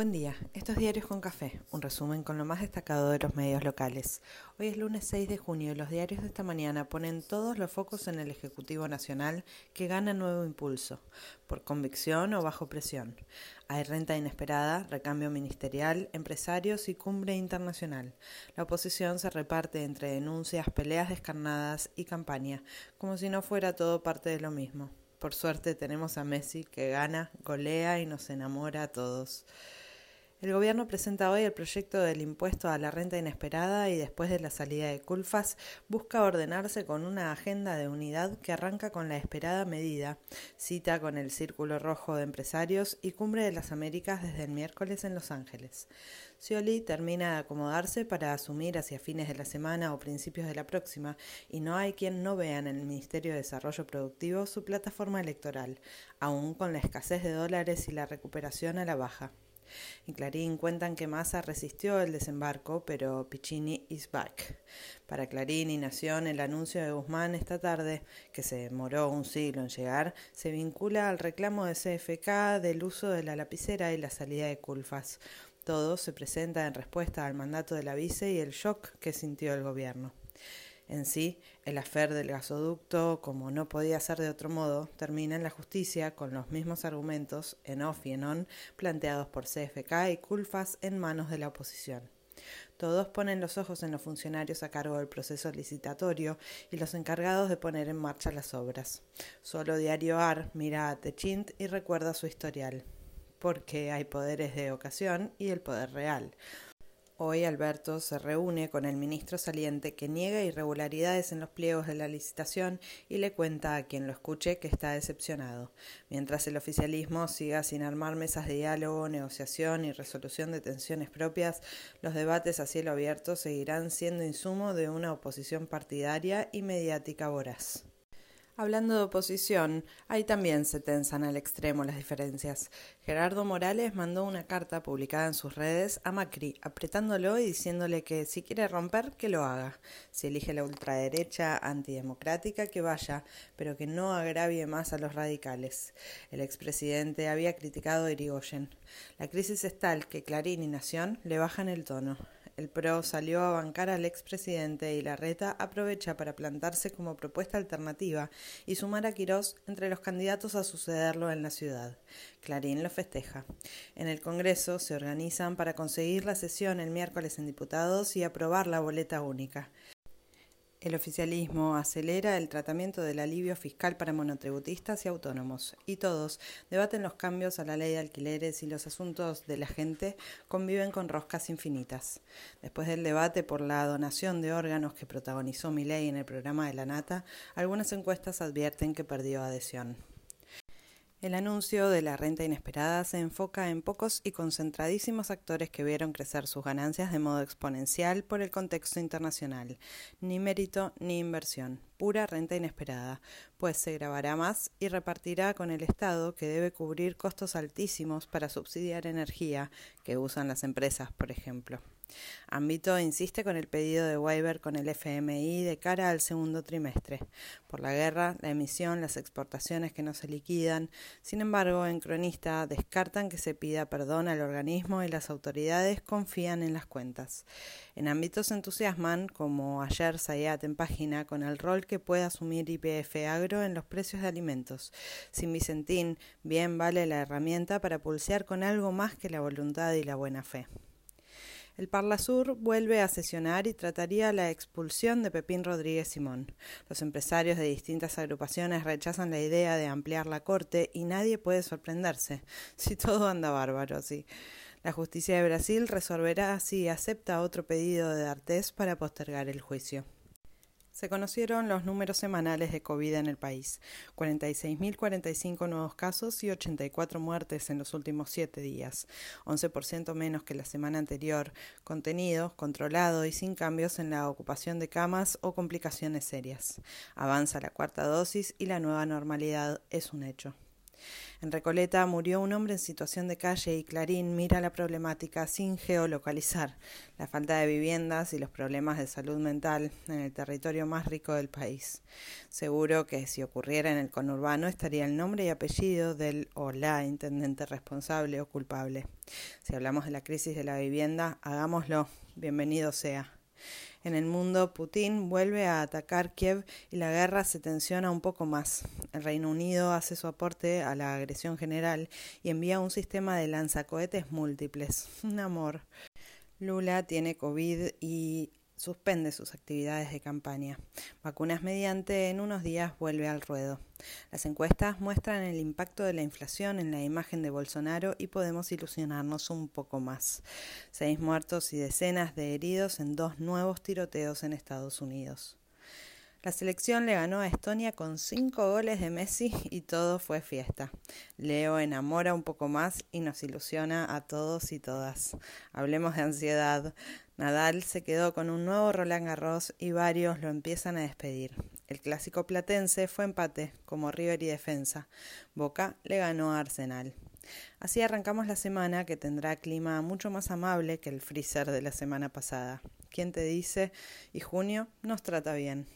Buen día, estos Diarios con Café, un resumen con lo más destacado de los medios locales. Hoy es lunes 6 de junio y los diarios de esta mañana ponen todos los focos en el Ejecutivo Nacional que gana nuevo impulso, por convicción o bajo presión. Hay renta inesperada, recambio ministerial, empresarios y cumbre internacional. La oposición se reparte entre denuncias, peleas descarnadas y campaña, como si no fuera todo parte de lo mismo. Por suerte tenemos a Messi que gana, golea y nos enamora a todos. El gobierno presenta hoy el proyecto del impuesto a la renta inesperada y después de la salida de Culfas busca ordenarse con una agenda de unidad que arranca con la esperada medida, cita con el Círculo Rojo de Empresarios y Cumbre de las Américas desde el miércoles en Los Ángeles. Scioli termina de acomodarse para asumir hacia fines de la semana o principios de la próxima y no hay quien no vea en el Ministerio de Desarrollo Productivo su plataforma electoral, aún con la escasez de dólares y la recuperación a la baja. En Clarín cuentan que Massa resistió el desembarco, pero Piccini is back. Para Clarín y Nación, el anuncio de Guzmán esta tarde, que se demoró un siglo en llegar, se vincula al reclamo de CFK del uso de la lapicera y la salida de Culfas. Todo se presenta en respuesta al mandato de la vice y el shock que sintió el gobierno. En sí, el afer del gasoducto, como no podía ser de otro modo, termina en la justicia con los mismos argumentos, en off y en on, planteados por CFK y Culfas en manos de la oposición. Todos ponen los ojos en los funcionarios a cargo del proceso licitatorio y los encargados de poner en marcha las obras. Solo Diario AR mira a Techint y recuerda su historial, porque hay poderes de ocasión y el poder real. Hoy Alberto se reúne con el ministro saliente que niega irregularidades en los pliegos de la licitación y le cuenta a quien lo escuche que está decepcionado, mientras el oficialismo siga sin armar mesas de diálogo, negociación y resolución de tensiones propias, los debates a cielo abierto seguirán siendo insumo de una oposición partidaria y mediática voraz. Hablando de oposición, ahí también se tensan al extremo las diferencias. Gerardo Morales mandó una carta publicada en sus redes a Macri, apretándolo y diciéndole que si quiere romper, que lo haga. Si elige la ultraderecha antidemocrática, que vaya, pero que no agravie más a los radicales. El expresidente había criticado a Irigoyen. La crisis es tal que Clarín y Nación le bajan el tono. El PRO salió a bancar al expresidente y la reta aprovecha para plantarse como propuesta alternativa y sumar a Quirós entre los candidatos a sucederlo en la ciudad. Clarín lo festeja. En el Congreso se organizan para conseguir la sesión el miércoles en diputados y aprobar la boleta única. El oficialismo acelera el tratamiento del alivio fiscal para monotributistas y autónomos, y todos debaten los cambios a la ley de alquileres y los asuntos de la gente conviven con roscas infinitas. Después del debate por la donación de órganos que protagonizó ley en el programa de la Nata, algunas encuestas advierten que perdió adhesión. El anuncio de la renta inesperada se enfoca en pocos y concentradísimos actores que vieron crecer sus ganancias de modo exponencial por el contexto internacional. Ni mérito ni inversión, pura renta inesperada, pues se grabará más y repartirá con el Estado que debe cubrir costos altísimos para subsidiar energía que usan las empresas, por ejemplo. Ámbito insiste con el pedido de waiver con el FMI de cara al segundo trimestre, por la guerra, la emisión, las exportaciones que no se liquidan. Sin embargo, en Cronista descartan que se pida perdón al organismo y las autoridades confían en las cuentas. En ámbitos entusiasman, como ayer Sayat en página, con el rol que puede asumir IPF Agro en los precios de alimentos. Sin Vicentín, bien vale la herramienta para pulsear con algo más que la voluntad y la buena fe. El Parlasur vuelve a sesionar y trataría la expulsión de Pepín Rodríguez Simón. Los empresarios de distintas agrupaciones rechazan la idea de ampliar la corte y nadie puede sorprenderse. Si todo anda bárbaro, sí. La justicia de Brasil resolverá si acepta otro pedido de D'Artés para postergar el juicio. Se conocieron los números semanales de COVID en el país, 46.045 nuevos casos y 84 muertes en los últimos siete días, 11% menos que la semana anterior, contenido, controlado y sin cambios en la ocupación de camas o complicaciones serias. Avanza la cuarta dosis y la nueva normalidad es un hecho. En Recoleta murió un hombre en situación de calle y Clarín mira la problemática sin geolocalizar, la falta de viviendas y los problemas de salud mental en el territorio más rico del país. Seguro que si ocurriera en el conurbano estaría el nombre y apellido del o la intendente responsable o culpable. Si hablamos de la crisis de la vivienda, hagámoslo. Bienvenido sea. En el mundo, Putin vuelve a atacar Kiev y la guerra se tensiona un poco más. El Reino Unido hace su aporte a la agresión general y envía un sistema de lanzacohetes múltiples. Un amor. Lula tiene COVID y suspende sus actividades de campaña. Vacunas mediante, en unos días vuelve al ruedo. Las encuestas muestran el impacto de la inflación en la imagen de Bolsonaro y podemos ilusionarnos un poco más. Seis muertos y decenas de heridos en dos nuevos tiroteos en Estados Unidos. La selección le ganó a Estonia con cinco goles de Messi y todo fue fiesta. Leo enamora un poco más y nos ilusiona a todos y todas. Hablemos de ansiedad. Nadal se quedó con un nuevo Roland Garros y varios lo empiezan a despedir. El clásico platense fue empate, como River y defensa. Boca le ganó a Arsenal. Así arrancamos la semana que tendrá clima mucho más amable que el freezer de la semana pasada. ¿Quién te dice? Y junio nos trata bien.